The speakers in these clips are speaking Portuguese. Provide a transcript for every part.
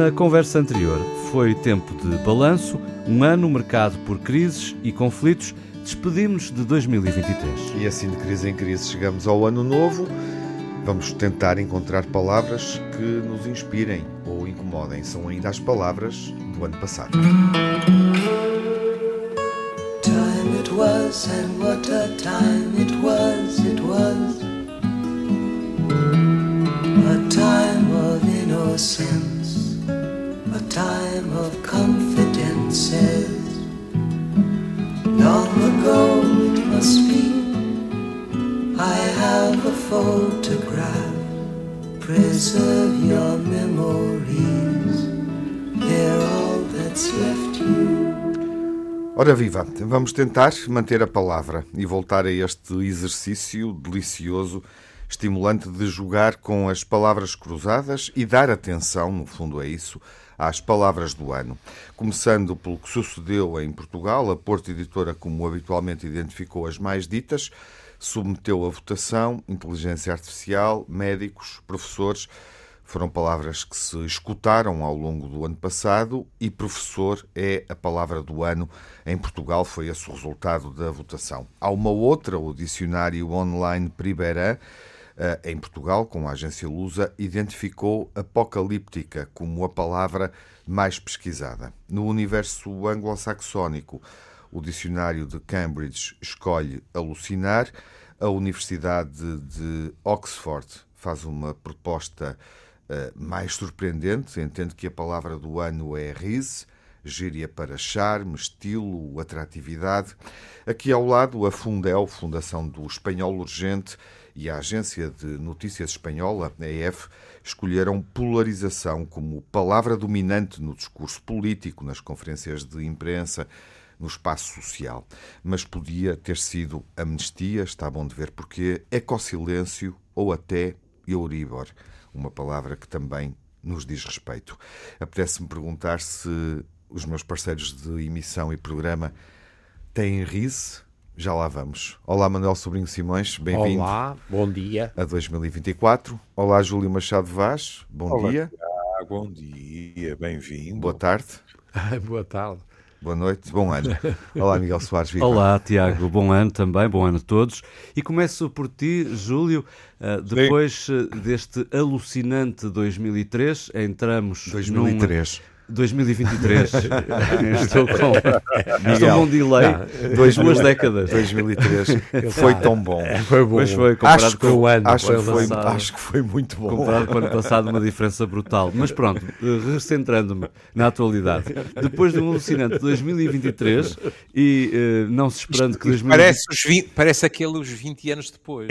Na conversa anterior foi tempo de balanço, um ano marcado por crises e conflitos. Despedimos de 2023. E assim de crise em crise chegamos ao ano novo. Vamos tentar encontrar palavras que nos inspirem ou incomodem. São ainda as palavras do ano passado. Time it was and what a time it was, it was A time of innocence, time of confidences Long ago it must be I have a photograph. Preserve your memories. They're all that's left you. Ora viva, vamos tentar manter a palavra e voltar a este exercício delicioso, estimulante de jogar com as palavras cruzadas e dar atenção, no fundo é isso, às palavras do ano. Começando pelo que sucedeu em Portugal, a Porto Editora, como habitualmente identificou as mais ditas, submeteu a votação inteligência artificial, médicos, professores. Foram palavras que se escutaram ao longo do ano passado e professor é a palavra do ano. Em Portugal foi esse o resultado da votação. Há uma outra, o dicionário online Priberan, eh, em Portugal, com a agência Lusa, identificou apocalíptica como a palavra mais pesquisada. No universo anglo-saxónico, o dicionário de Cambridge escolhe alucinar. A Universidade de Oxford faz uma proposta uh, mais surpreendente. Entende que a palavra do ano é rise, gíria para charme, estilo, atratividade. Aqui ao lado, a Fundel, Fundação do Espanhol Urgente, e a agência de notícias espanhola, EF, escolheram polarização como palavra dominante no discurso político, nas conferências de imprensa, no espaço social. Mas podia ter sido amnistia, está bom de ver porquê, ecossilêncio ou até Euribor, uma palavra que também nos diz respeito. Apetece-me perguntar se os meus parceiros de emissão e programa têm RISE. Já lá vamos. Olá, Manuel Sobrinho Simões, bem-vindo. Olá, bom dia. A 2024. Olá, Júlio Machado Vaz, bom Olá, dia. Bom dia, bem-vindo. Boa tarde. Boa tarde. Boa noite, bom ano. Olá, Miguel Soares Viva. Olá, Tiago, bom ano também, bom ano a todos. E começo por ti, Júlio. Uh, depois Sim. deste alucinante 2003, entramos 2003. 2023. estou com, estou com um delay. Não, dois, duas décadas. 2003 foi tão bom. Foi bom. Mas foi comparado acho com o ano. Acho, foi, foi acho que foi muito bom. Comparado com o ano passado, uma diferença brutal. Mas pronto, recentrando-me na atualidade. Depois de um alucinante 2023 e uh, não se esperando Isto, que 2020... parece, os 20, parece aqueles 20 anos depois.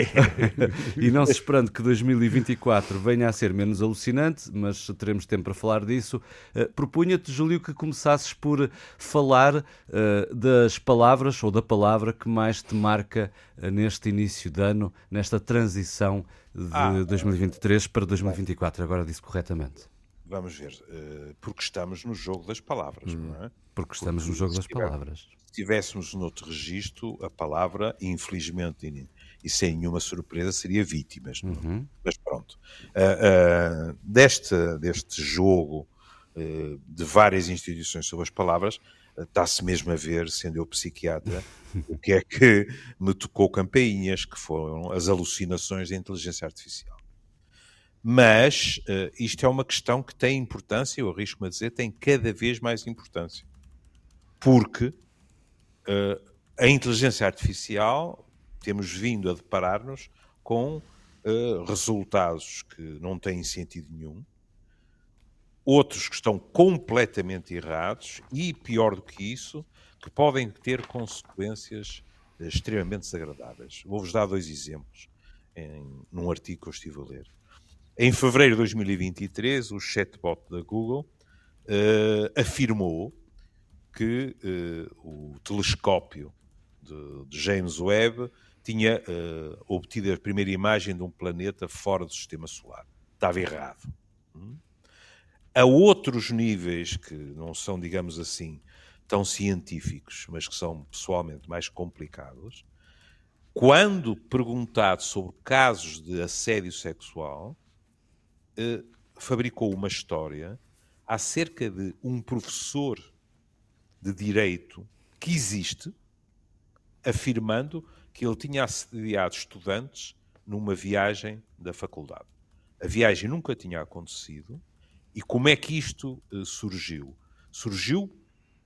e não se esperando que 2024 venha a ser menos alucinante, mas teremos tempo para falar disso. Uh, propunha-te, Júlio, que começasses por falar uh, das palavras ou da palavra que mais te marca uh, neste início de ano, nesta transição de ah, 2023 para 2024. Agora disse corretamente. Vamos ver, uh, porque estamos no jogo das palavras, hum, não é? Porque estamos porque no jogo das palavras. Se estivéssemos noutro registro, a palavra, infelizmente, e sem nenhuma surpresa, seria vítimas. É? Uhum. Mas pronto. Uh, uh, deste, deste jogo eh, de várias instituições sobre as palavras, eh, está-se mesmo a ver, sendo eu psiquiatra, o que é que me tocou campainhas, que foram as alucinações da inteligência artificial. Mas uh, isto é uma questão que tem importância, eu arrisco-me a dizer, tem cada vez mais importância. Porque a inteligência artificial, temos vindo a deparar-nos com resultados que não têm sentido nenhum, outros que estão completamente errados e, pior do que isso, que podem ter consequências extremamente desagradáveis. Vou-vos dar dois exemplos em, num artigo que eu estive a ler. Em fevereiro de 2023, o chatbot da Google uh, afirmou que uh, o telescópio de, de, James Webb tinha uh, obtido a primeira imagem de um planeta fora do sistema solar. Estava errado. Hum? A outros níveis que não são, digamos assim, tão científicos, mas que são pessoalmente mais complicados, quando perguntado sobre casos de assédio sexual, eh, fabricou uma história acerca de um professor de direito que existe, afirmando que ele tinha assediado estudantes numa viagem da faculdade. A viagem nunca tinha acontecido. E como é que isto eh, surgiu? Surgiu,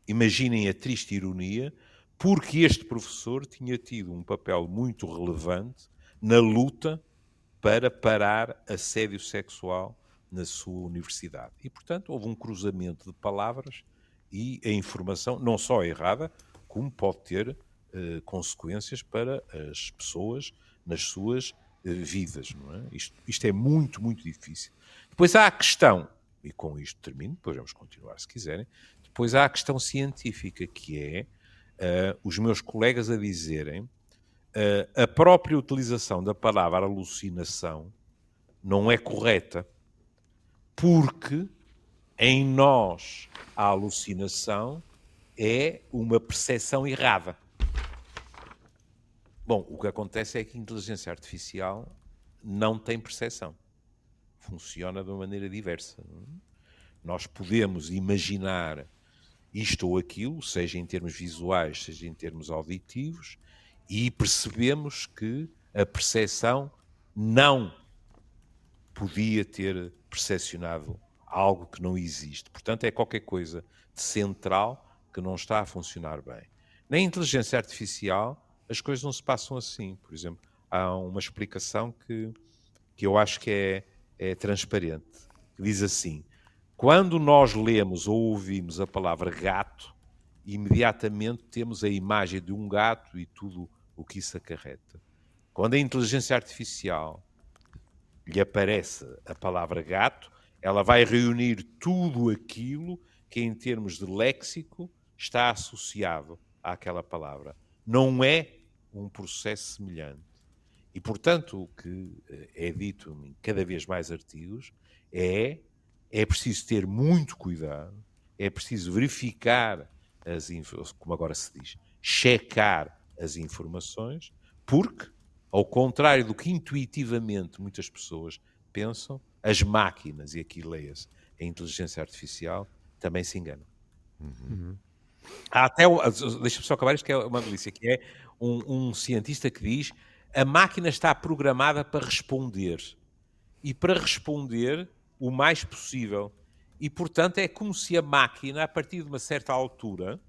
imaginem a triste ironia, porque este professor tinha tido um papel muito relevante na luta para parar assédio sexual na sua universidade. E, portanto, houve um cruzamento de palavras e a informação, não só errada, como pode ter eh, consequências para as pessoas nas suas eh, vidas. Não é? Isto, isto é muito, muito difícil. Depois há a questão, e com isto termino, depois vamos continuar se quiserem, depois há a questão científica, que é uh, os meus colegas a dizerem uh, a própria utilização da palavra alucinação não é correta, porque em nós a alucinação é uma percepção errada. Bom, o que acontece é que a inteligência artificial não tem percepção. Funciona de uma maneira diversa. Nós podemos imaginar isto ou aquilo, seja em termos visuais, seja em termos auditivos, e percebemos que a percepção não podia ter percepcionado algo que não existe. Portanto, é qualquer coisa de central que não está a funcionar bem. Na inteligência artificial, as coisas não se passam assim. Por exemplo, há uma explicação que, que eu acho que é, é transparente. Diz assim: quando nós lemos ou ouvimos a palavra gato, imediatamente temos a imagem de um gato e tudo o que isso acarreta. Quando a inteligência artificial lhe aparece a palavra gato, ela vai reunir tudo aquilo que, em termos de léxico, está associado àquela palavra. Não é um processo semelhante. E, portanto, o que eh, é dito em cada vez mais artigos é é preciso ter muito cuidado, é preciso verificar as como agora se diz, checar as informações, porque, ao contrário do que intuitivamente muitas pessoas pensam, as máquinas, e aqui leia-se, a inteligência artificial, também se enganam. Uhum. Há até, deixa-me só acabar isto que é uma delícia, que é um, um cientista que diz a máquina está programada para responder. E para responder o mais possível. E, portanto, é como se a máquina, a partir de uma certa altura,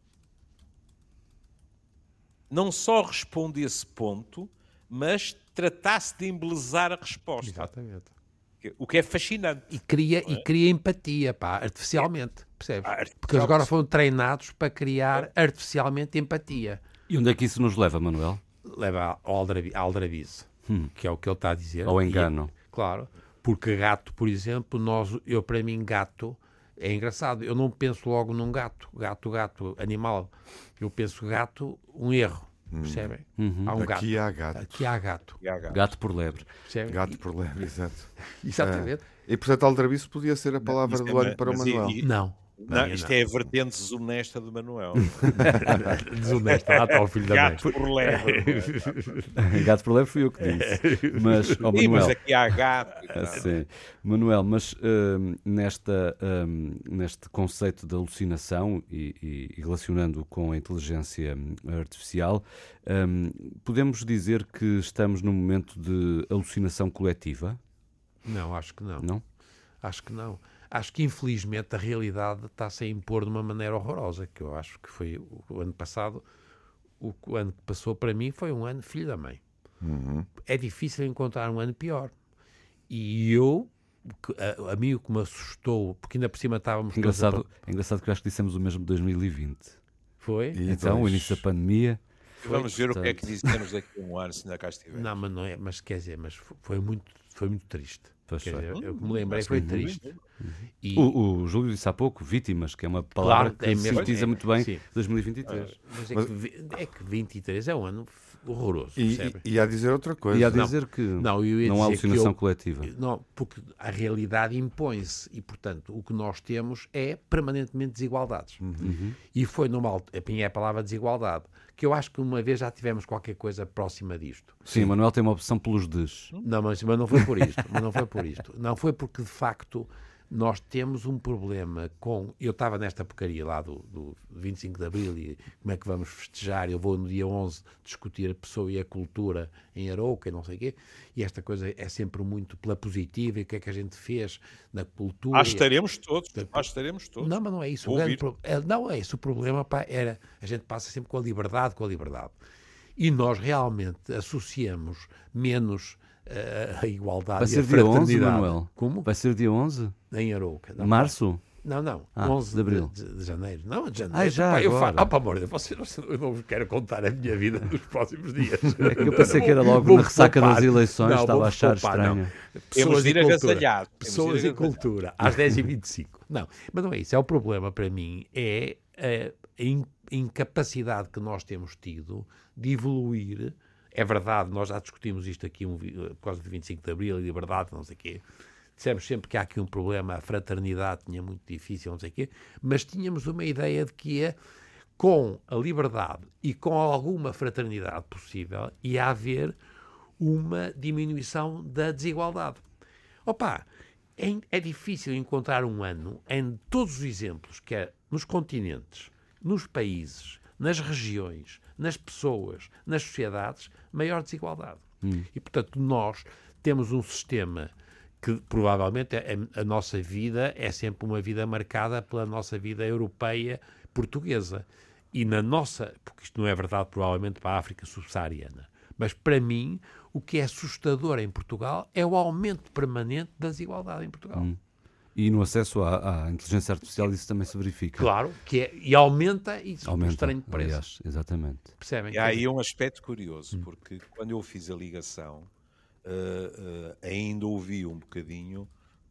não só respondesse ponto, mas tratasse de embelezar a resposta. Exatamente. O que é fascinante. E cria, é? e cria empatia, pá, artificialmente. Percebes? Ah, Porque eles agora foram treinados para criar é. artificialmente empatia. E onde é que isso nos leva, Manuel? Leva ao aldrabice, hum. que é o que ele está a dizer. Ao engano. E, claro. Porque gato, por exemplo, nós, eu para mim, gato é engraçado. Eu não penso logo num gato. Gato, gato, animal. Eu penso gato, um erro. Hum. Percebem? Uhum. Há um Aqui gato. há gato. Aqui há gato. Há gato. gato. por lebre. Percebem? Gato por lebre, exato. Exatamente. É. E portanto, aldrabice podia ser a palavra do ano para o Manuel. E, não. Não, isto não. é a vertente desonesta do Manuel. desonesta, ah, tá, o filho da mãe. Gato por lebre. gato por lebre fui eu que disse. Mas, oh, Manuel, Sim, mas aqui há gato. Assim, Manuel, mas uh, nesta, uh, neste conceito de alucinação e, e relacionando com a inteligência artificial, um, podemos dizer que estamos num momento de alucinação coletiva? Não, acho que não. Não? Acho que não acho que infelizmente a realidade está-se a impor de uma maneira horrorosa, que eu acho que foi o, ano passado, o, o, ano que passou para mim foi um ano filho da mãe. Uhum. É difícil encontrar um ano pior. E eu, a, a mim o que me assustou, porque ainda por cima estávamos... Engraçado, a... é engraçado que eu acho que dissemos o mesmo de 2020. Foi? E então, o início da pandemia... Vamos ver o que é que dizemos daqui a um ano, se ainda cá estiver. Não, mas não é, mas quer dizer, mas foi muito, foi muito triste. Dizer, eu me lembrei, foi triste. E... O, o, Júlio disse há pouco, vítimas, que é uma palavra claro, que é sintetiza é, muito bem sim. 2023. Mas é, que, é que 23 é um ano horroroso. E, e, e a dizer outra coisa. E a dizer não, que não, não há alucinação eu, coletiva. Não, porque a realidade impõe-se e, portanto, o que nós temos é permanentemente desigualdades. Uhum. E foi numa. A minha é a palavra desigualdade que eu acho que uma vez já tivemos qualquer coisa próxima disto. Sim, Sim. Manuel tem uma opção pelos des. Não, mas, mas não foi por isto. mas não foi por isto. Não foi porque, de facto, nós temos um problema com. Eu estava nesta porcaria lá do, do 25 de Abril e como é que vamos festejar. Eu vou no dia 11 discutir a pessoa e a cultura em Arouca e não sei o quê. E esta coisa é sempre muito pela positiva e o que é que a gente fez na cultura. Acho estaremos todos. Acho estaremos todos. Não, mas não é isso. O grande pro... é, não é isso. O problema pá, era. A gente passa sempre com a liberdade, com a liberdade. E nós realmente associamos menos a igualdade Vai ser e a dia 11, fraternidade. Manuel? Como? Vai ser dia 11? Em Arouca. Não, Março? Não, não. Ah, 11 de abril. De, de janeiro. Não, de janeiro. Ah, já eu agora. falo, ah, pelo amor você, eu não vos quero contar a minha vida nos próximos dias. É que eu pensei que era logo Vou-me na ressaca das eleições, Não, estava a achar poupar, não. estranho. Temos Pessoas e cultura. Pessoas e cultura, às 10h25. Não, mas não é isso. É o problema para mim, é a in- incapacidade que nós temos tido de evoluir. É verdade, nós já discutimos isto aqui um, vi- por causa de 25 de Abril e liberdade, não sei o quê. Dissemos sempre que há aqui um problema, a fraternidade tinha muito difícil, não sei o quê, mas tínhamos uma ideia de que ia, com a liberdade e com alguma fraternidade possível, ia haver uma diminuição da desigualdade. Opa, é, é difícil encontrar um ano em todos os exemplos, que é nos continentes, nos países, nas regiões, nas pessoas, nas sociedades, maior desigualdade. E, portanto, nós temos um sistema que provavelmente é- a, nossa vida é sempre uma vida marcada pela nossa vida europeia portuguesa. E na nossa, porque isto não é verdade provavelmente para a África subsaariana, mas para mim o que é assustador em Portugal é o aumento permanente da desigualdade em Portugal. E no acesso à, à inteligência artificial isso também se verifica. Claro, que é, e aumenta isso, Aumenta, um estranho de preço. aliás, exatamente. Percebem? E há aí um aspecto curioso, porque quando eu fiz a ligação, eh, eh, ainda ouvi um bocadinho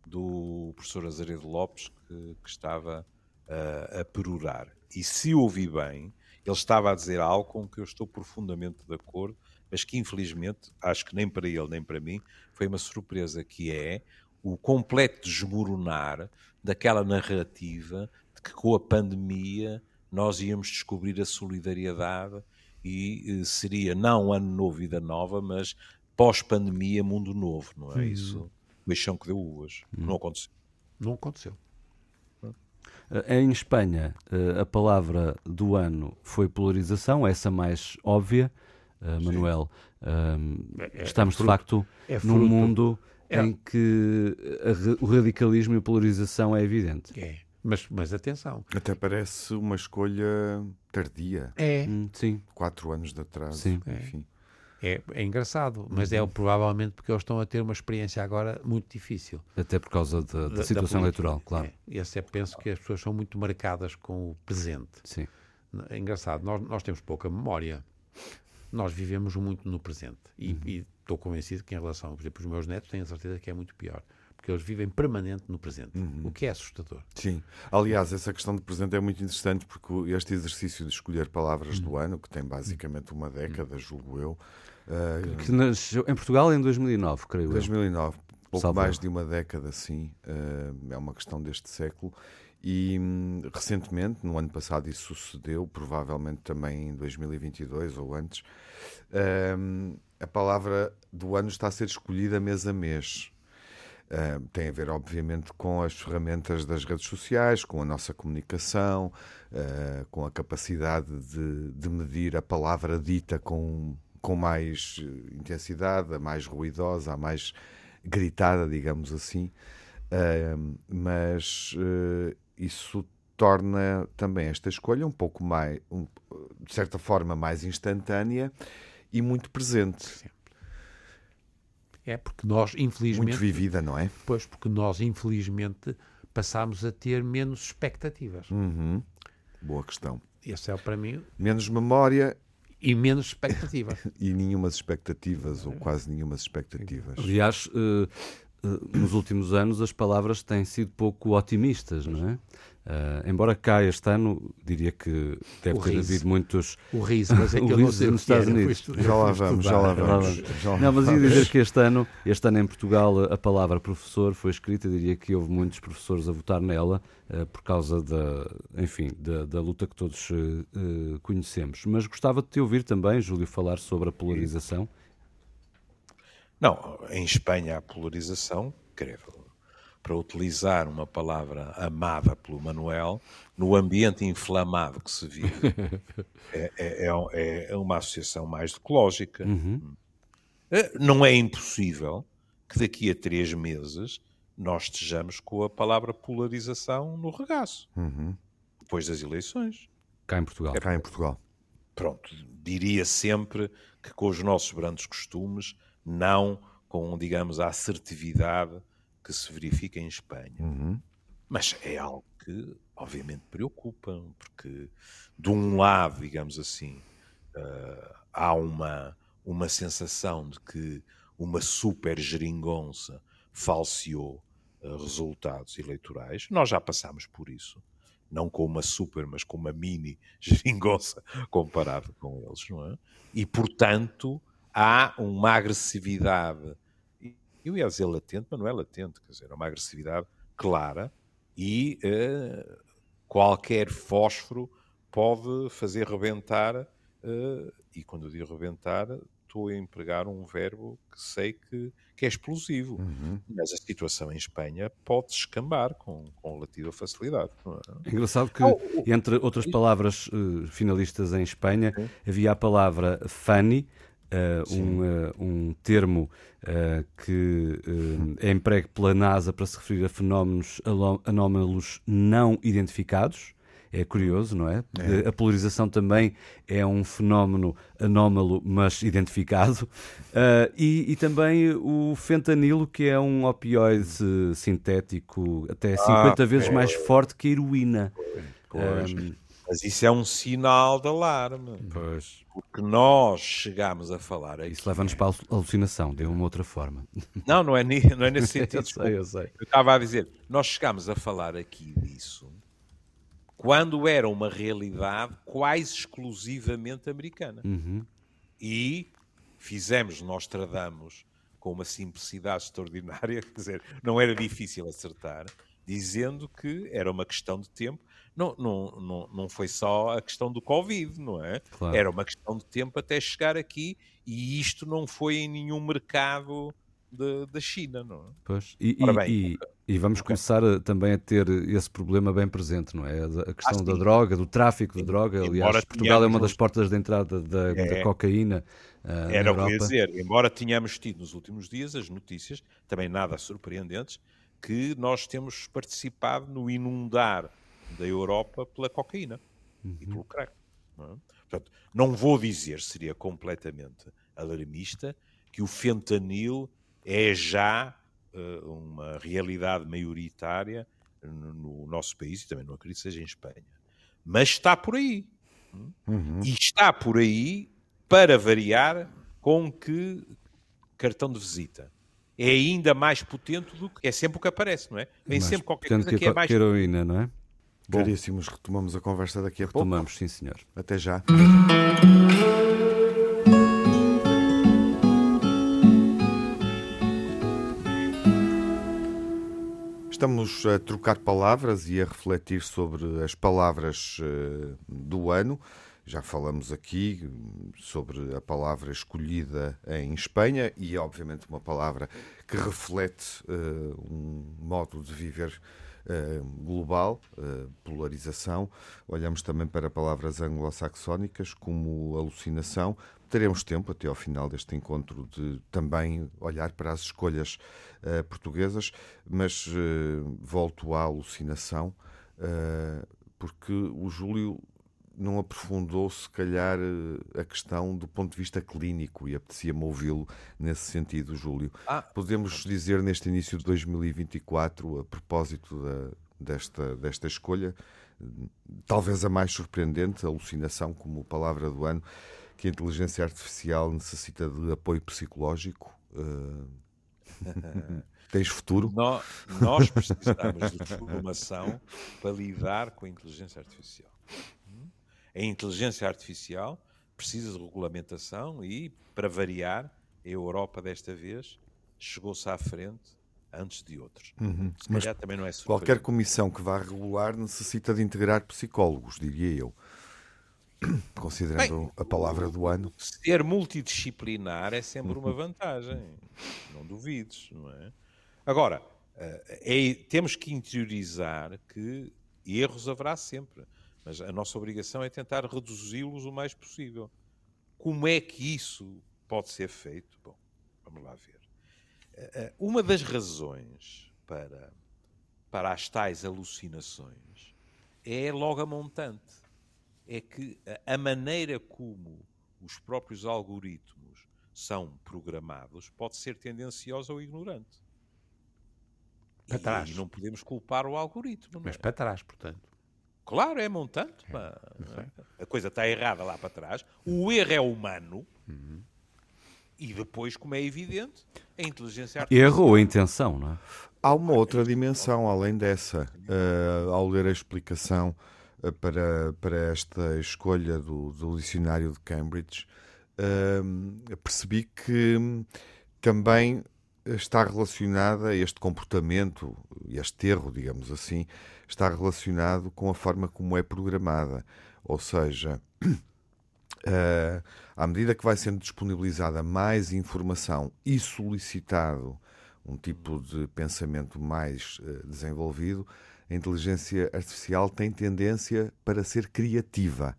do professor Azeredo Lopes que, que estava eh, a perorar. E se ouvi bem, ele estava a dizer algo com que eu estou profundamente de acordo, mas que infelizmente, acho que nem para ele nem para mim, foi uma surpresa, que é o completo desmoronar daquela narrativa de que com a pandemia nós íamos descobrir a solidariedade e eh, seria não ano novo, vida nova, mas pós-pandemia, mundo novo, não é isso? O eixão que deu uvas. Não aconteceu. Não aconteceu. Eh, Em Espanha, eh, a palavra do ano foi polarização, essa mais óbvia, Manuel. Ahm, É- é estamos, de facto, é num mundo é- em que a ra- o radicalismo e a polarização é evidente. É. Mas, mas atenção. Até parece uma escolha tardia. É. Hum, sim. Quatro anos de atraso. Sim. Enfim. É, é engraçado, mas é provavelmente porque eles estão a ter uma experiência agora muito difícil. Até por causa da, da da- situação da eleitoral, claro. É. Esse é, penso que as pessoas são muito marcadas com o presente. Sim. É engraçado, nós, nós temos pouca memória. Nós vivemos muito no presente. E Uhum. estou convencido que, em relação, por exemplo, os meus netos, tenho a certeza que é muito pior. Porque eles vivem permanente no presente, Uhum. o que é assustador. Sim. Aliás, essa questão de presente é muito interessante porque este exercício de escolher palavras do ano, que tem basicamente uma década, julgo eu, eh, Que nasceu em Portugal em 2009, creio eu. 2009, pouco Salvo mais de uma década, sim, eh, é uma questão deste século. E hum, recentemente, no ano passado, isso sucedeu, provavelmente também em 2022 ou antes. hum, a palavra do ano está a ser escolhida mês a mês. Uh, tem a ver, obviamente, com as ferramentas das redes sociais, com a nossa comunicação, uh, com a capacidade de, de medir a palavra dita com, com mais intensidade, a mais ruidosa, a mais gritada, digamos assim. Uh, mas isso torna também esta escolha um pouco mais, um, de certa forma, mais instantânea e muito presente. É porque nós, infelizmente, Muito vivida, não é? pois, porque nós, infelizmente, passámos a ter menos expectativas. Uhum. Boa questão. Esse é, para mim, Menos memória e menos expectativas. e nenhumas expectativas, ou quase nenhumas expectativas. Aliás, eh, nos últimos anos as palavras têm sido pouco otimistas, não é? Eh, embora cá este ano, diria que deve O ter riso. havido muitos. O riso, mas é que O eu não riso sei nos era, Estados Unidos. Já lá vamos, já lá vamos. Não, mas ia dizer que este ano, este ano em Portugal, a palavra professor foi escrita, diria que houve muitos professores a votar nela eh, por causa da, enfim, da, da luta que todos eh, eh, conhecemos. Mas gostava de te ouvir também, Júlio, falar sobre a polarização. Não, em Espanha a polarização, creio. para utilizar uma palavra amada pelo Manuel, no ambiente inflamado que se vive, é, é, é, é uma associação mais ecológica. Uhum. Não é impossível que daqui a três meses nós estejamos com a palavra polarização no regaço, uhum. depois das eleições. Cá em Portugal. É, cá em Portugal. Pronto, diria sempre que com os nossos brandos costumes, não com, digamos, a assertividade que se verifica em Espanha. Uhum. Mas é algo que, obviamente, preocupa, porque, de um lado, digamos assim, uh, há uma, uma sensação de que uma super geringonça falseou uh, resultados eleitorais. Nós já passámos por isso. Não com uma super, mas com uma mini geringonça comparado com eles, não é? E, portanto, há uma agressividade eu ia dizer latente, mas não é latente, quer dizer, é uma agressividade clara e uh, qualquer fósforo pode fazer rebentar, uh, e quando eu digo rebentar, estou a empregar um verbo que sei que, que é explosivo, uhum. mas a situação em Espanha pode escambar com, com relativa facilidade. É? é? engraçado que, oh, entre outras palavras uh, finalistas em Espanha, havia a palavra funny, uh, um, uh, um termo uh, que é emprego pela NASA para se referir a fenómenos anómalos não identificados. É curioso, não é? é? A polarização também é um fenómeno anómalo, mas identificado. Uh, e, e, também o fentanilo, que é um opioide sintético até 50 ah, vezes mais forte que a heroína. Pois. Um, mas isso é um sinal de alarme. Pois. Porque nós chegámos a falar aqui. Isso leva-nos para a alucinação, de uma outra forma. Não, não é, não é nesse sentido. eu sei, eu sei. Eu estava a dizer, nós chegámos a falar aqui disso quando era uma realidade quase exclusivamente americana. Uhum. E fizemos, nós tradamos com uma simplicidade extraordinária, quer dizer, não era difícil acertar, dizendo que era uma questão de tempo não, não, não, não foi só a questão do Covid, não é? Claro. Era uma questão de tempo até chegar aqui e isto não foi em nenhum mercado da China, não é? Pois. E, e, bem, e, e vamos okay. começar a, também a ter esse problema bem presente, não é? A questão ah, da droga, do tráfico de droga. Aliás, embora Portugal é uma das portas de entrada da, é, da cocaína. Uh, era o que ia dizer, embora tenhamos tido nos últimos dias as notícias, também nada surpreendentes, que nós temos participado no inundar da Europa pela cocaína uhum. e pelo crack. Não é? Portanto, não vou dizer, seria completamente alarmista, que o fentanil é já uh, uma realidade maioritária no, no, nosso país e também não acredito que seja em Espanha. Mas está por aí. Uhum. E está por aí, para variar, com que cartão de visita. É ainda mais potente do que. É sempre o que aparece, não é? Vem mais sempre qualquer coisa que, que é mais. heroína, não é? Bom, Caríssimos, retomamos a conversa daqui a pouco. Retomamos, sim senhor. Até já. Estamos a trocar palavras e a refletir sobre as palavras uh, do ano. Já falamos aqui sobre a palavra escolhida em Espanha e, obviamente, uma palavra que reflete uh, um modo de viver eh, global, uh, polarização. Olhamos também para palavras anglo-saxónicas como alucinação. Teremos tempo até ao final deste encontro de também olhar para as escolhas uh, portuguesas, mas volto à alucinação, porque o Júlio não aprofundou, se calhar, eh, a questão do ponto de vista clínico e apetecia-me ouvi-lo nesse sentido, Júlio. Ah. Podemos dizer, neste início de 2024, a propósito da, desta, desta escolha, talvez a mais surpreendente, a alucinação como palavra do ano, que a inteligência artificial necessita de apoio psicológico. Uh... Tens futuro? Nós, nós precisamos de formação para lidar com a inteligência artificial. A inteligência artificial precisa de regulamentação e, para variar, a Europa desta vez chegou-se à frente antes de outros. Uhum. Se Mas também não é qualquer comissão que vá regular necessita de integrar psicólogos, diria eu. Considerando Bem, a palavra do ano. Ser multidisciplinar é sempre uma uhum. vantagem. Não duvides, não é? Agora, é, temos que interiorizar que erros haverá sempre, mas a nossa obrigação é tentar reduzi-los o mais possível. Como é que isso pode ser feito? Bom, vamos lá ver. Uma das razões para, para as tais alucinações é logo a montante. É que a maneira como os próprios algoritmos são programados pode ser tendenciosa ou ignorante. Para trás. E não podemos culpar o algoritmo. Mas é? para trás, portanto. Claro, é montante. É, a coisa está errada lá para trás. O erro é humano. Uhum. E depois, como é evidente, a inteligência artificial. Erro ou intenção, não é? Há uma outra dimensão além dessa. Uh, ao ler a explicação uh, para, para esta escolha do, do dicionário de Cambridge, uh, percebi que também está relacionada, este comportamento, este erro, digamos assim, está relacionado com a forma como é programada. Ou seja, uh, à medida que vai sendo disponibilizada mais informação e solicitado um tipo de pensamento mais uh, desenvolvido, a inteligência artificial tem tendência para ser criativa.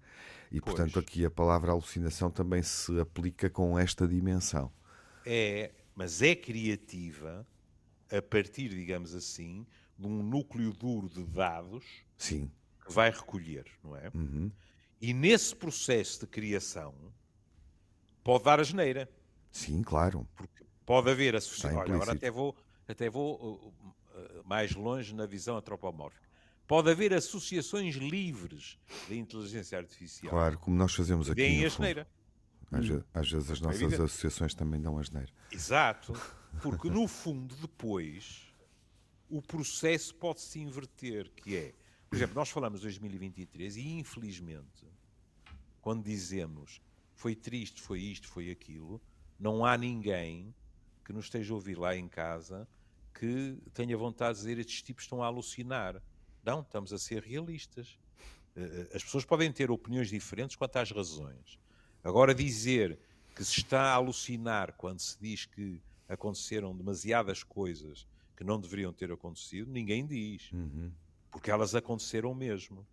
E, pois. portanto, aqui a palavra alucinação também se aplica com esta dimensão. É, mas é criativa a partir, digamos assim, de um núcleo duro de dados Sim. que vai recolher, não é? Uhum. E nesse processo de criação pode dar a geneira. Sim, claro. Porque pode haver associações. Olha, agora até vou, até vou uh, uh, mais longe na visão antropomórfica. Pode haver associações livres de inteligência artificial. Claro, como nós fazemos aqui. Deem a geneira. Às, às, vezes as nossas é associações também dão a geneira. Exato. Porque no fundo, depois, o processo pode se inverter, que é por exemplo, nós falamos 2023 e, infelizmente, quando dizemos foi triste, foi isto, foi aquilo, não há ninguém que nos esteja a ouvir lá em casa que tenha vontade de dizer estes tipos estão a alucinar. Não, estamos a ser realistas. Eh, eh, as pessoas podem ter opiniões diferentes quanto às razões. Agora, dizer que se está a alucinar quando se diz que aconteceram demasiadas coisas que não deveriam ter acontecido, ninguém diz. Uhum porque elas aconteceram mesmo.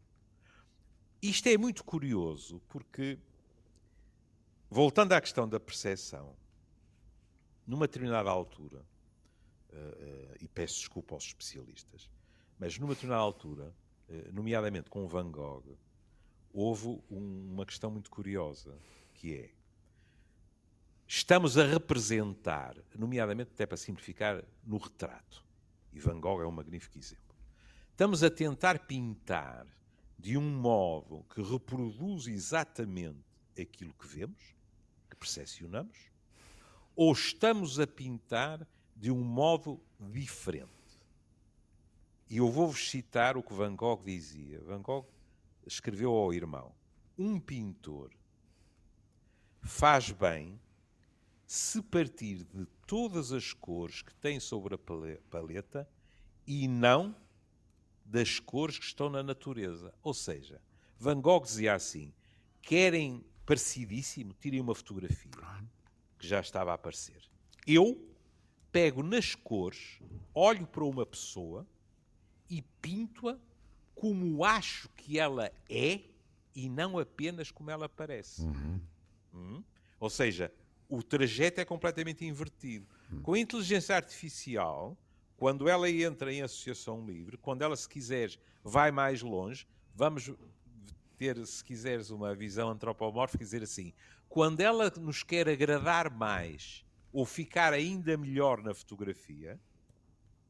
Isto é muito curioso, porque, voltando à questão da percepção, numa determinada altura, uh, uh, e peço desculpa aos especialistas, mas numa determinada altura, uh, nomeadamente com Van Gogh, houve um, uma questão muito curiosa, que é estamos a representar, nomeadamente até para simplificar, no retrato. E Van Gogh é um magnífico exemplo. Estamos a tentar pintar de um modo que reproduz exatamente aquilo que vemos, que percepcionamos, ou estamos a pintar de um modo diferente? E eu vou-vos citar o que Van Gogh dizia. Van Gogh escreveu ao irmão: Um pintor faz bem se partir de todas as cores que tem sobre a paleta e não das cores que estão na natureza. Ou seja, Van Gogh dizia assim: querem parecidíssimo, tirem uma fotografia que já estava a aparecer. Eu pego nas cores, olho para uma pessoa e pinto-a como acho que ela é e não apenas como ela parece. Uhum. Hum? Ou seja, o trajeto é completamente invertido. Com a inteligência artificial, quando ela entra em associação livre, quando ela, se quiseres, vai mais longe, vamos ter, se quiseres, uma visão antropomórfica, dizer assim: quando ela nos quer agradar mais ou ficar ainda melhor na fotografia,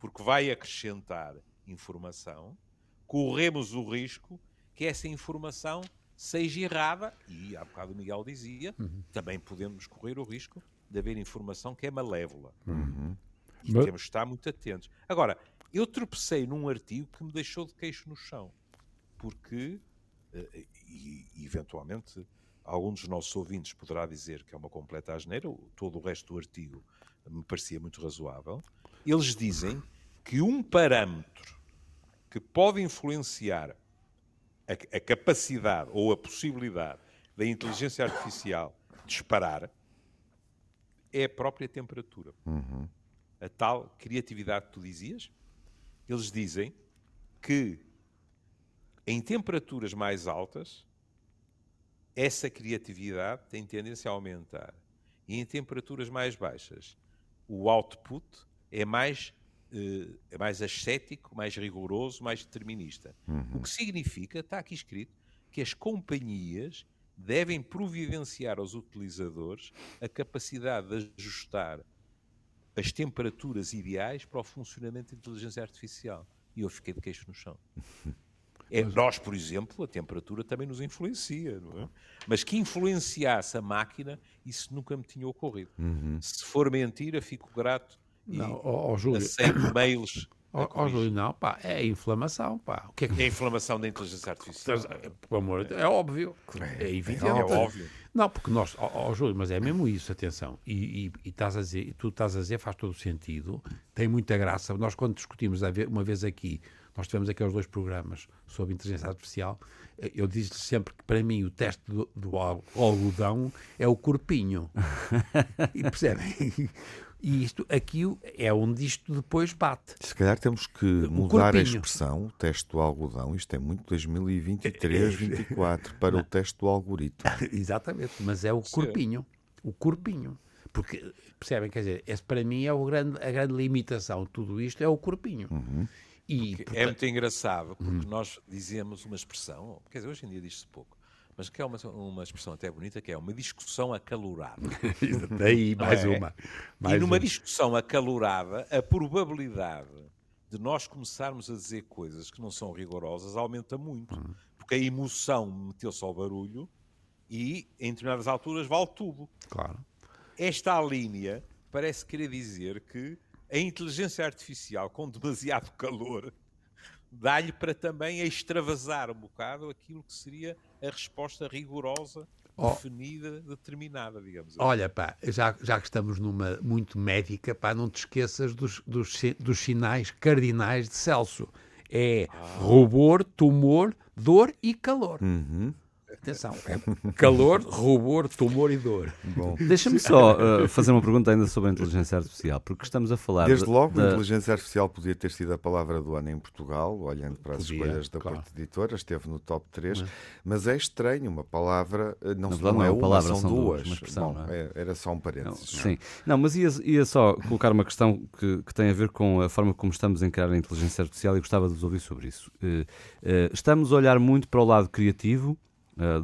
porque vai acrescentar informação, corremos o risco que essa informação seja errada, e há bocado o Miguel dizia, uhum. também podemos correr o risco de haver informação que é malévola. Uhum. E Mas... temos de estar muito atentos. Agora, eu tropecei num artigo que me deixou de queixo no chão. Porque, eh, e, eventualmente, algum dos nossos ouvintes poderá dizer que é uma completa asneira, todo o resto do artigo me parecia muito razoável. Eles dizem que um parâmetro que pode influenciar a, a capacidade ou a possibilidade da inteligência artificial disparar é a própria temperatura. Uhum a tal criatividade que tu dizias, eles dizem que em temperaturas mais altas essa criatividade tem tendência a aumentar. E em temperaturas mais baixas, o output é mais, é mais ascético, mais rigoroso, mais determinista. Uhum. O que significa, está aqui escrito, que as companhias devem providenciar aos utilizadores a capacidade de ajustar as temperaturas ideais para o funcionamento da inteligência artificial. E eu fiquei de queixo no chão. É, nós, por exemplo, a temperatura também nos influencia, não é? Mas que influenciasse a máquina, isso nunca me tinha ocorrido. Uhum. Se for mentira, fico grato não, oh, oh, Júlio. mails. Ó oh, Júlio, não, pá, é inflamação, pá. O que é, que... é inflamação da inteligência artificial. Por amor de é óbvio. É, é evidente. É óbvio. Não, porque nós, ó, oh, Júlio, mas é mesmo isso, atenção. E, e, e estás a dizer, tu estás a dizer, faz todo o sentido, tem muita graça. Nós, quando discutimos uma vez aqui nós tivemos aqueles dois programas sobre inteligência artificial. Eu disse sempre que, para mim, o teste do, do algodão é o corpinho. e percebem? E isto, aqui é onde isto depois bate. Se calhar temos que o mudar corpinho. a expressão, o teste do algodão, isto é muito 2023, 2024, para o teste do algoritmo. Exatamente, mas é o corpinho. O corpinho. Porque, percebem, quer dizer, esse para mim é o grande, a grande limitação de tudo isto, é o corpinho. Uhum. E, portanto... É muito engraçado, porque hum. nós dizemos uma expressão, quer dizer, hoje em dia diz-se pouco, mas que é uma, uma expressão até bonita, que é uma discussão acalorada. Daí mais é? uma. Mais e numa uma. discussão acalorada, a probabilidade de nós começarmos a dizer coisas que não são rigorosas aumenta muito. Hum. Porque a emoção meteu-se ao barulho e, em determinadas alturas, vale tudo. Claro. Esta linha parece querer dizer que a inteligência artificial com demasiado calor dá-lhe para também extravasar um bocado aquilo que seria a resposta rigorosa, oh. definida, determinada, digamos assim. Olha, pá, já, já que estamos numa muito médica, pá, não te esqueças dos, dos, dos sinais cardinais de Celso. É ah. rubor, tumor, dor e calor. Uhum. Atenção, é calor, rubor, tumor e dor. Deixa-me só uh, fazer uma pergunta ainda sobre a inteligência artificial, porque estamos a falar. Desde logo, da... a inteligência artificial podia ter sido a palavra do ano em Portugal, olhando para as podia, escolhas da claro. Porta Editora, esteve no top 3, mas, mas é estranho, uma palavra, eh, não, não, não é, é uma, palavra, são, duas. Uma expressão, Bom, é? era só um parênteses. Não, sim, não, mas ia, ia só colocar uma questão que, que, tem a ver com a forma como estamos a encarar a inteligência artificial e gostava de vos ouvir sobre isso. Uh, uh, estamos a olhar muito para o lado criativo uh,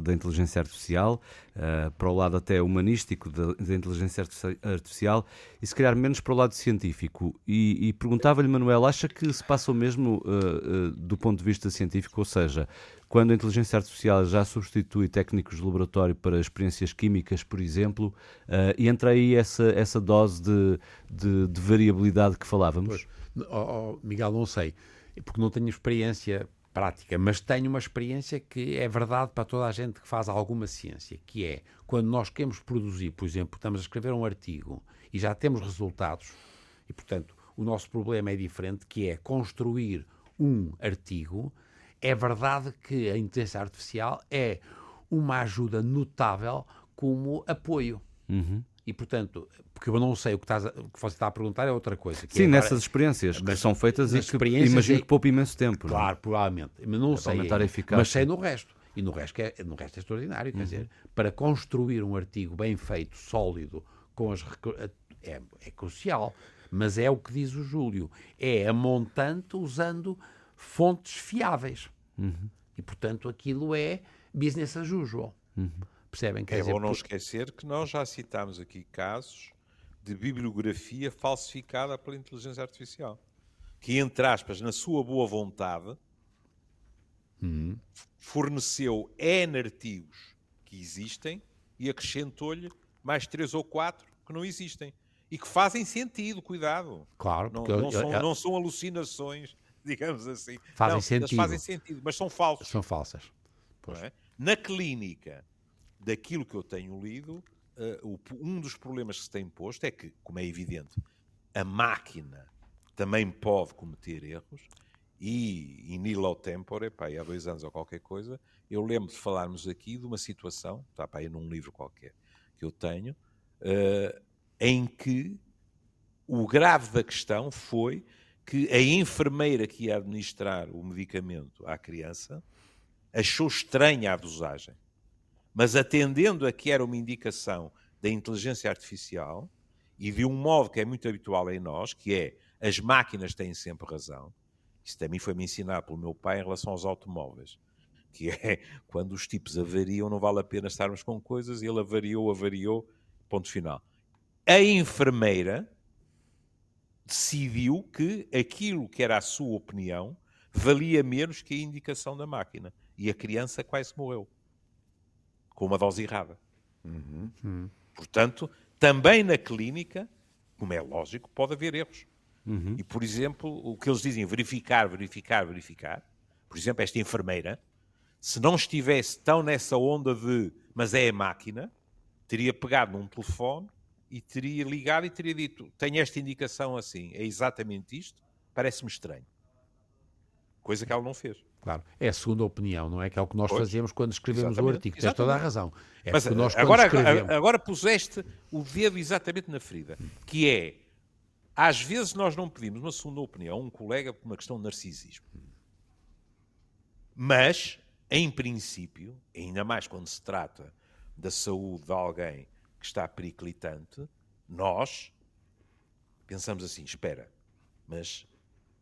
da inteligência artificial, uh, para o lado até humanístico da, inteligência artificial e se calhar menos para o lado científico. E, e perguntava-lhe, Manuel, acha que se passa o mesmo uh, do ponto de vista científico? Ou seja, quando a inteligência artificial já substitui técnicos de laboratório para experiências químicas, por exemplo, e entra aí essa, essa dose de, de, de variabilidade que falávamos? Pois, oh, oh, Miguel, não sei, porque não tenho experiência prática, mas tenho uma experiência que é verdade para toda a gente que faz alguma ciência, que é quando nós queremos produzir, por exemplo, estamos a escrever um artigo e já temos resultados, e portanto o nosso problema é diferente, que é construir um artigo. É verdade que a inteligência artificial é uma ajuda notável como apoio. Uhum. E, portanto, porque eu não sei o que, estás a, o que você está a perguntar é outra coisa. Sim, é nessas experiências que são feitas e que imagino é, que poupa imenso tempo. É? Claro, não? provavelmente. Mas não é sei. Aumentar a eficácia. Mas sei no resto. E no resto é, no resto é extraordinário. Uhum. Quer dizer, para construir um artigo bem feito, sólido, com as, é, é crucial. Mas é o que diz o Júlio. É a montante usando fontes fiáveis. Uhum. E, portanto, aquilo é business as usual. Uhum. Percebem? Quer é dizer, bom não esquecer que nós já citámos aqui casos de bibliografia falsificada pela inteligência artificial. Que, entre aspas, na sua boa vontade, uhum. forneceu N artigos que existem e acrescentou-lhe mais três ou quatro que não existem. E que fazem sentido, cuidado. Claro, não, não, eu, são, eu, não são, alucinações, digamos assim. Fazem não, sentido. fazem sentido, mas são falsos. São falsas. É? Na clínica, daquilo que eu tenho lido, uh, um dos problemas que se tem posto é que, como é evidente, a máquina também pode cometer erros e, in illo tempore, pá, há dois anos ou qualquer coisa, eu lembro de falarmos aqui de uma situação, está pá, aí num livro qualquer que eu tenho, uh, em que o grave da questão foi que a enfermeira que ia administrar o medicamento à criança achou estranha a dosagem. Mas atendendo a que era uma indicação da inteligência artificial e de um modo que é muito habitual em nós, que é as máquinas têm sempre razão. Isso também foi-me ensinado pelo meu pai em relação aos automóveis. Que é quando os tipos avariam, não vale a pena estarmos com coisas, ele avariou, avariou, ponto final. A enfermeira decidiu que aquilo que era a sua opinião valia menos que a indicação da máquina. E a criança quase morreu. Com uma dose errada. Uhum. Portanto, também na clínica, como é lógico, pode haver erros. Uhum. E, por exemplo, o que eles dizem, verificar, verificar, verificar. Por exemplo, esta enfermeira, se não estivesse tão nessa onda de mas é a máquina, teria pegado num telefone e teria ligado e teria dito: tenho esta indicação assim, é exatamente isto, parece-me estranho. Coisa que ela não fez. Claro, é a segunda opinião, não é? Que é o que nós Pois. fazemos quando escrevemos o Exatamente, artigo. Tens toda a exatamente. razão. É Mas nós agora, escrevemos... agora puseste o dedo exatamente na ferida, que é, às vezes nós não pedimos uma segunda opinião a um colega por uma questão de narcisismo. Mas, em princípio, ainda mais quando se trata da saúde de alguém que está periclitante, nós pensamos assim, espera, mas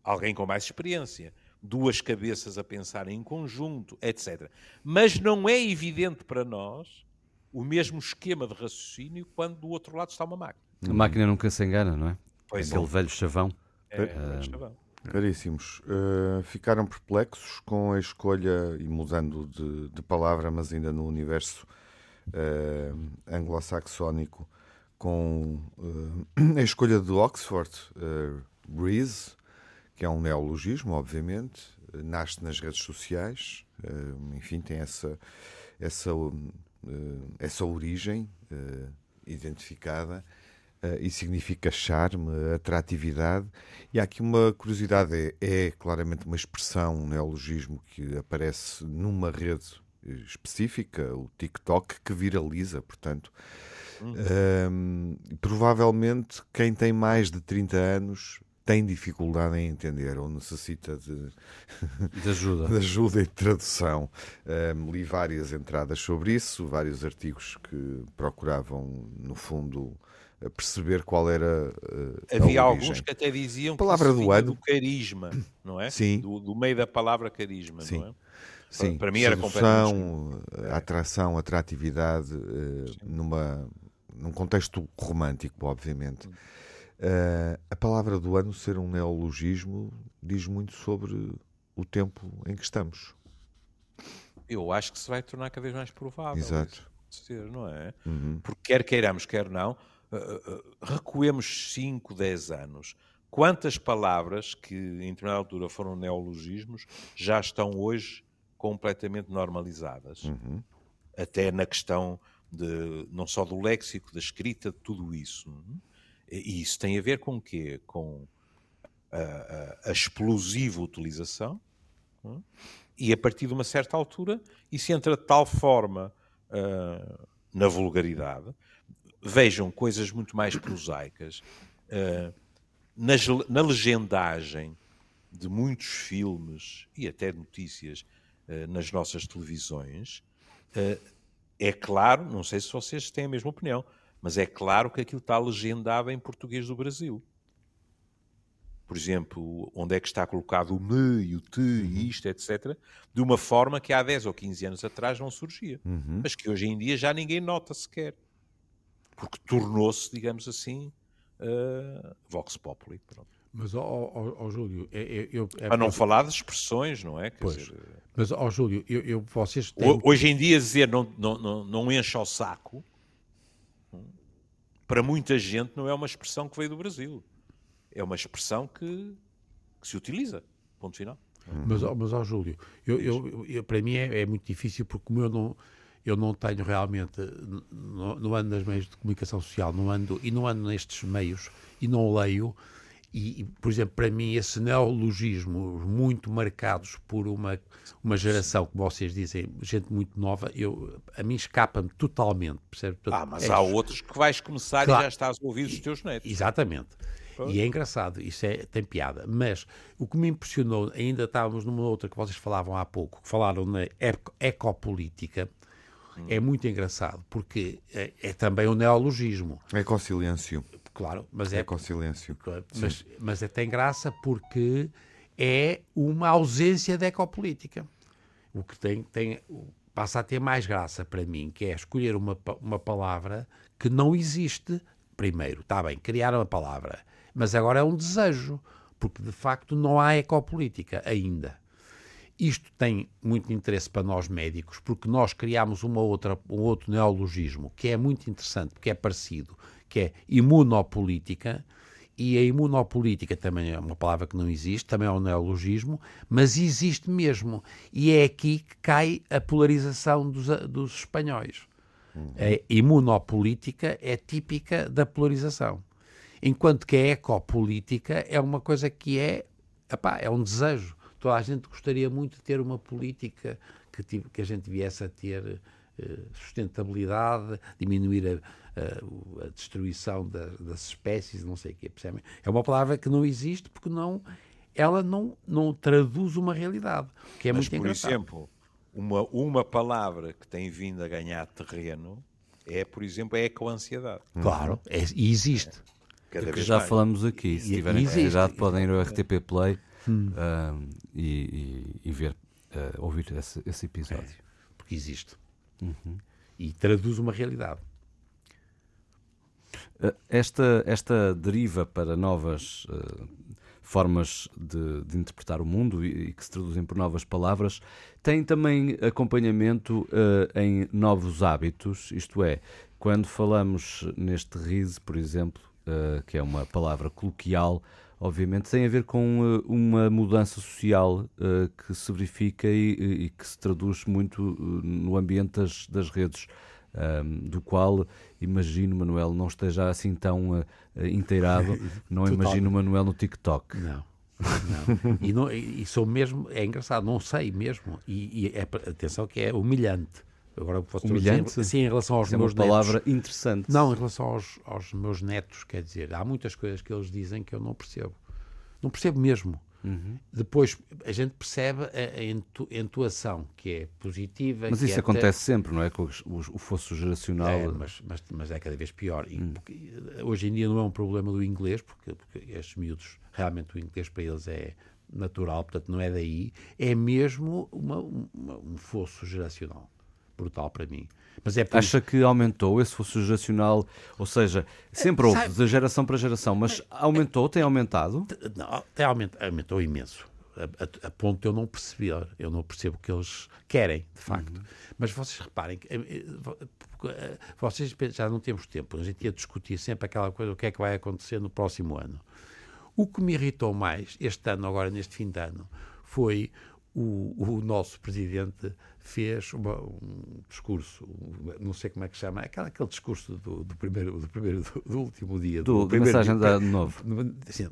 alguém com mais experiência, duas cabeças a pensar em conjunto, etc. Mas não é evidente para nós o mesmo esquema de raciocínio quando do outro lado está uma máquina. A máquina nunca se engana, não é? Pois Aquele é. velho chavão. É, é. Caríssimos, eh, ficaram perplexos com a escolha, e mudando de, de palavra, mas ainda no universo eh, anglo-saxónico, com eh, a escolha de Oxford, Breeze, que é um neologismo, obviamente, nasce nas redes sociais, eh, enfim, tem essa, essa, eh, essa origem eh, identificada e significa charme, atratividade. E há aqui uma curiosidade: é, é claramente uma expressão, um neologismo que aparece numa rede específica, o TikTok, que viraliza, portanto. Ahm, provavelmente quem tem mais de 30 anos tem dificuldade em entender ou necessita de, De ajuda. de ajuda e de tradução. Ahm, li várias entradas sobre isso, vários artigos que procuravam, no fundo, a perceber qual era eh, a Havia alguns que até diziam que Palavra do ano. do carisma, não é? Sim. Do, do meio da palavra carisma, Sim. não é? Sim, para mim era a atração, a atratividade, eh, numa, num contexto romântico, obviamente. Eh, a palavra do ano ser um neologismo diz muito sobre o tempo em que estamos. Eu acho que se vai tornar cada vez mais provável. Exato. acontecer, não é? Uhum. Porque quer queiramos, quer não, uh, uh, recuemos 5, 10 anos. Quantas palavras que em determinada altura foram neologismos já estão hoje completamente normalizadas? Uhum. Até na questão de, não só do léxico, da escrita, de tudo isso. E isso tem a ver com o quê? Com a, a- a explosiva utilização é? e a partir de uma certa altura isso entra de tal forma ah, na vulgaridade. Vejam coisas muito mais prosaicas. ah, nas na legendagem de muitos filmes e até notícias ah, nas nossas televisões, é claro, não sei se vocês têm a mesma opinião, mas é claro que aquilo está legendado em português do Brasil. Por exemplo, onde é que está colocado o me e o te e isto, etc., de uma forma que há 10 ou 15 anos atrás não surgia. Uhum. Mas que hoje em dia já ninguém nota sequer. Porque tornou-se, digamos assim, uh, Vox Populi. Pronto. Mas, ó ó, ó, Júlio, é, é- eu, é Para não porque- falar de expressões, não é? Quer Pois. dizer, Mas, ó Júlio, eu, eu- vocês têm... Ho- Hoje em dia dizer não, não, não, não encha o saco, para muita gente não é uma expressão que veio do Brasil. É uma expressão que, que se utiliza. Ponto final. Mas, mas ó Júlio, eu, eu- eu- para mim é, é muito difícil porque como eu não, eu não tenho realmente, não, não ando nas meios de comunicação social, não ando, e não ando nestes meios, e não leio, e, por exemplo, para mim esses neologismos muito marcados por uma, uma geração, como vocês dizem, gente muito nova, eu, a mim escapa-me totalmente, percebe? Portanto, Ah, mas é- há outros que vais começar Claro. e já estás a ouvir os teus netos. Exatamente. E é engraçado, isso é, tem piada. Mas o que me impressionou, ainda estávamos numa outra que vocês falavam há pouco, que falaram na eco, ecopolítica, hum. é muito engraçado, porque é, é também um neologismo. Ecossilêncio. Claro, mas é. Ecossilêncio. Claro, mas, mas é, tem graça porque é uma ausência de ecopolítica. O que tem, tem, passa a ter mais graça para mim, que é escolher uma, uma palavra que não existe. Primeiro, está bem, criaram a palavra, mas agora é um desejo, porque de facto não há ecopolítica ainda. Isto tem muito interesse para nós médicos, porque nós criamos uma outra, um outro neologismo que é muito interessante, porque é parecido, que é imunopolítica, e a imunopolítica também é uma palavra que não existe, também é um neologismo, mas existe mesmo. E é aqui que cai a polarização dos, dos espanhóis. Uhum. A imunopolítica é típica da polarização. Enquanto que a ecopolítica é uma coisa que é, epá, é um desejo. Toda a gente gostaria muito de ter uma política que, que a gente viesse a ter sustentabilidade, diminuir a, a, a destruição da, das espécies, não sei o quê, percebem? É uma palavra que não existe porque não, ela não, não traduz uma realidade, que é Mas, muito por engraçado. exemplo, uma, uma palavra que tem vindo a ganhar terreno é, por exemplo, a ecoansiedade. Claro, é, e existe. Cada que vez já mais. falamos aqui. Se E- tiverem existe. curiosidade, podem ir ao RTP Play ah, e, e- e ver, ah, ouvir esse, esse episódio. Porque existe. E traduz uma realidade. Uh, Esta, esta deriva para novas uh, formas de, de interpretar o mundo e, e que se traduzem por novas palavras tem também acompanhamento uh, em novos hábitos, isto é, quando falamos neste RISE, por exemplo, uh, que é uma palavra coloquial, obviamente tem a ver com uh, uma mudança social uh, que se verifica e, e- que se traduz muito uh, no ambiente das, das redes um, do qual imagino, Manuel, não esteja assim tão uh, inteirado. Não Total. imagino Manuel no TikTok. Não. Não. e, não, e sou mesmo, é engraçado, não sei mesmo. E, e é, atenção que é humilhante. Agora posso dizer, Humilhante? Assim, em relação aos É uma meus palavra netos. interessante. Não, em relação aos, aos meus netos, quer dizer, há muitas coisas que eles dizem que eu não percebo. Não percebo mesmo. Uhum. Depois a gente percebe a, a entu- entoação, que é positiva. Mas isso é acontece sempre, não é? Com os- os- o fosso geracional. é, mas, mas, mas é cada vez pior. E Hum. porque, hoje em dia não é um problema do inglês, porque, porque estes miúdos, realmente o inglês para eles é natural, portanto não é daí. É mesmo uma, uma- um fosso geracional. Brutal para mim. Mas é por Acha que aumentou esse fosso geracional? Ou seja, sempre houve, sabe- de geração para geração, mas aumentou, tem aumentado? Não, até aumenta- aumentou imenso. A, a- a ponto de eu não perceber. Eu não percebo o que eles querem, de facto. Mas vocês reparem, que, eh, eh, vo- eh, vocês já não temos tempo. A gente ia discutir sempre aquela coisa, o que é que vai acontecer no próximo ano. O que me irritou mais este ano, agora neste fim de ano, foi o, o nosso presidente fez uma- um discurso, um- não sei como é que chama, aquele, aquele discurso do, do primeiro, do primeiro, do, do último dia, Do, da primeiro mensagem dia- novo. Assim,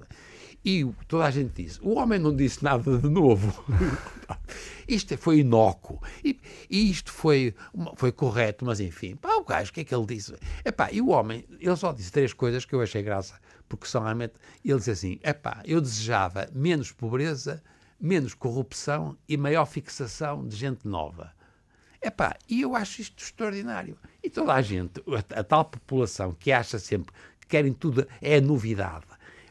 E toda a gente disse: o homem não disse nada de novo. isto foi inócuo. E, e isto foi, foi correto, mas enfim, pá, o gajo, o que é que ele disse? Epá, e o homem, ele só disse três coisas que eu achei graça, porque são realmente. Ele disse assim: epá, eu desejava menos pobreza, menos corrupção e maior fixação de gente nova. Epá, e eu acho isto extraordinário. E toda a gente, a, a tal população que acha sempre que querem tudo, é novidade.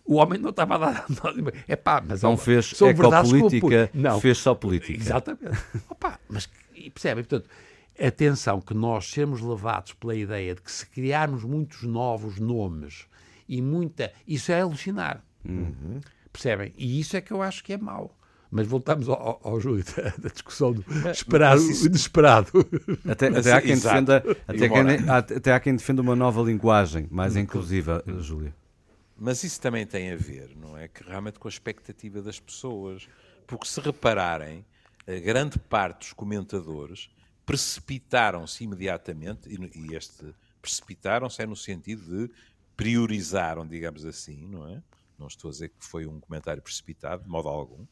O homem não estava a dar nada. Epá, mas Não ó, fez são ecopolítica, pu- Não, fez só política. Exatamente. Opa, mas e percebem? Portanto, atenção que nós sermos levados pela ideia de que se criarmos muitos novos nomes e muita. Isso é alucinar. Percebem? E isso é que eu acho que é mau. Mas voltamos ao, ao, ao Júlio da, da discussão do esperar mas o isso- inesperado. Até, até, há quem defenda, até, quem, há- até há quem defenda uma nova linguagem, mais inclusiva, Júlia. Mas isso também tem a ver, não é? Que realmente com a expectativa das pessoas. Porque se repararem, a grande parte dos comentadores precipitaram-se imediatamente, e, e este precipitaram-se é no sentido de priorizaram, digamos assim, não é? Não estou a dizer que foi um comentário precipitado, de modo algum.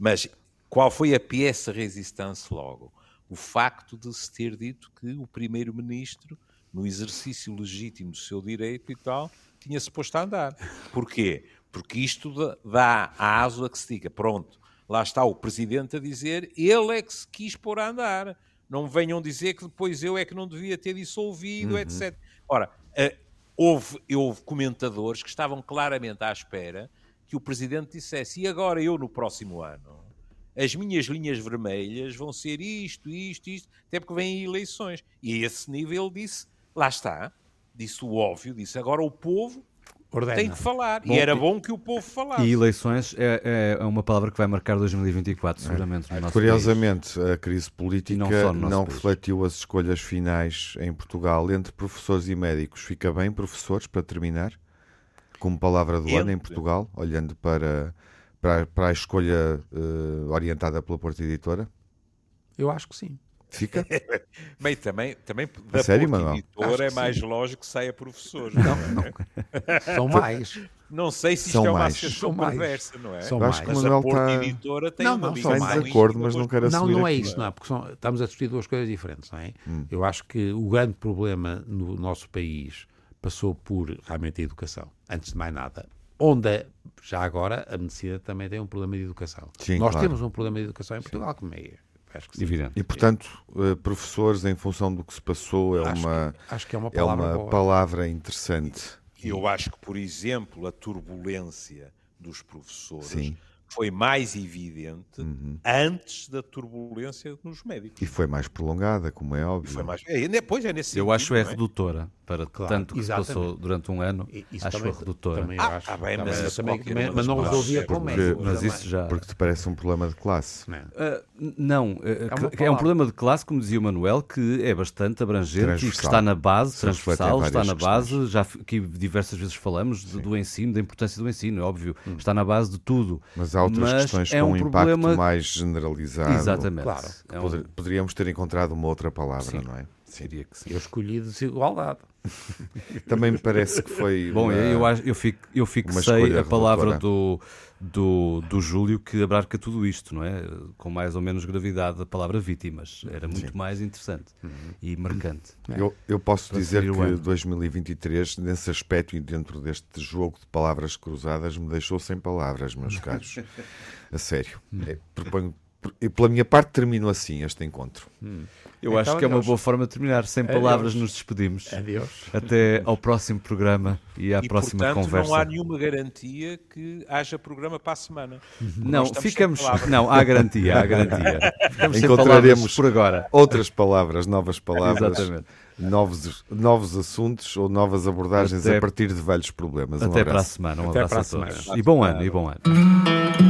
Mas qual foi a peça resistance logo? O facto de se ter dito que o primeiro-ministro, no exercício legítimo do seu direito e tal, tinha-se posto a andar. Porquê? Porque isto dá a aso a que se diga, pronto, lá está o Presidente a dizer, ele é que se quis pôr a andar. Não venham dizer que depois eu é que não devia ter dissolvido, uhum. etc. Ora, uh, houve, houve comentadores que estavam claramente à espera que o Presidente dissesse, e agora eu no próximo ano? As minhas linhas vermelhas vão ser isto, isto, isto, até porque vêm eleições. E a esse nível ele disse, lá está, disse o óbvio, disse agora o povo Ordena. tem que falar. Bom, e era bom que o povo falasse. E eleições é, é uma palavra que vai marcar 2024, seguramente. É. Curiosamente, país. a crise política não, não refletiu as escolhas finais em Portugal entre professores e médicos. Fica bem, professores, para terminar? Como palavra do entre. ano em Portugal, olhando para, para, para a escolha uh, orientada pela Porta Editora? Eu acho que sim. Fica? Bem, também, também da sério, Manuel? editor é mais sim. lógico que saia professor. Não, não. É? São mais. Não sei se isto são é uma mais. associação perversa, não é? São mais. Acho que o Manuel está... editora tem não, não, uma mais. de acordo, mas não quero assumir Não, não é aqui. isso, não é? Porque são, estamos a discutir duas coisas diferentes, não é? Hum. Eu acho que o grande problema no nosso país passou por realmente a educação, antes de mais nada. Onde, já agora, a medicina também tem um problema de educação. Sim, Nós claro. temos um problema de educação em Portugal, como é Acho que sim. Evidente. E, portanto, uh, professores, em função do que se passou, é, acho uma, que, acho que é uma palavra, é uma palavra interessante. Eu acho que, por exemplo, a turbulência dos professores sim foi mais evidente uhum. antes da turbulência nos médicos. E foi mais prolongada, como é óbvio. E foi mais... é, depois é nesse Eu sentido, acho é, é redutora, para claro, tanto que exatamente. se passou durante um ano, isso acho também, redutora. Também ah, acho, ah, bem, mas, mas, também, também, mas não resolvia com médicos. Mas isso já... Porque te parece um problema de classe. Não, uh, não é, é, um problema de classe, como dizia o Manuel, que é bastante abrangente e que está na base, transversal, está na base, questões. já que diversas vezes falamos do ensino, da importância do ensino, é óbvio, hum. está na base de tudo. Mas há outras mas questões é com um, impacto mais generalizado. Exatamente. Claro. É um... Poderíamos ter encontrado uma outra palavra, sim. não é? Seria que sim. Eu escolhi desigualdade. Também me parece que foi. Bom, uma, eu, acho, eu, fico, eu fixei a palavra do, do, do Júlio que abarca tudo isto, não é? Com mais ou menos gravidade, a palavra vítimas. Era muito Sim. mais interessante uhum. e marcante. Eu, eu posso dizer que 2023, nesse aspecto e dentro deste jogo de palavras cruzadas, me deixou sem palavras, meus caros. a sério. Hum. É, proponho e pela minha parte termino assim este encontro. Hum. Eu então, acho que é uma boa forma de terminar. Sem adeus. palavras nos despedimos. Adeus. Até ao próximo programa e à e, próxima portanto, conversa. não há nenhuma garantia que haja programa para a semana. Não, ficamos. Não, há garantia, há garantia. Ficamos Encontraremos por agora outras palavras, novas palavras. Exatamente. Novos, novos assuntos ou novas abordagens Até... a partir de velhos problemas. Até um para a semana. Um Até para a semana. E bom ano, e bom ano.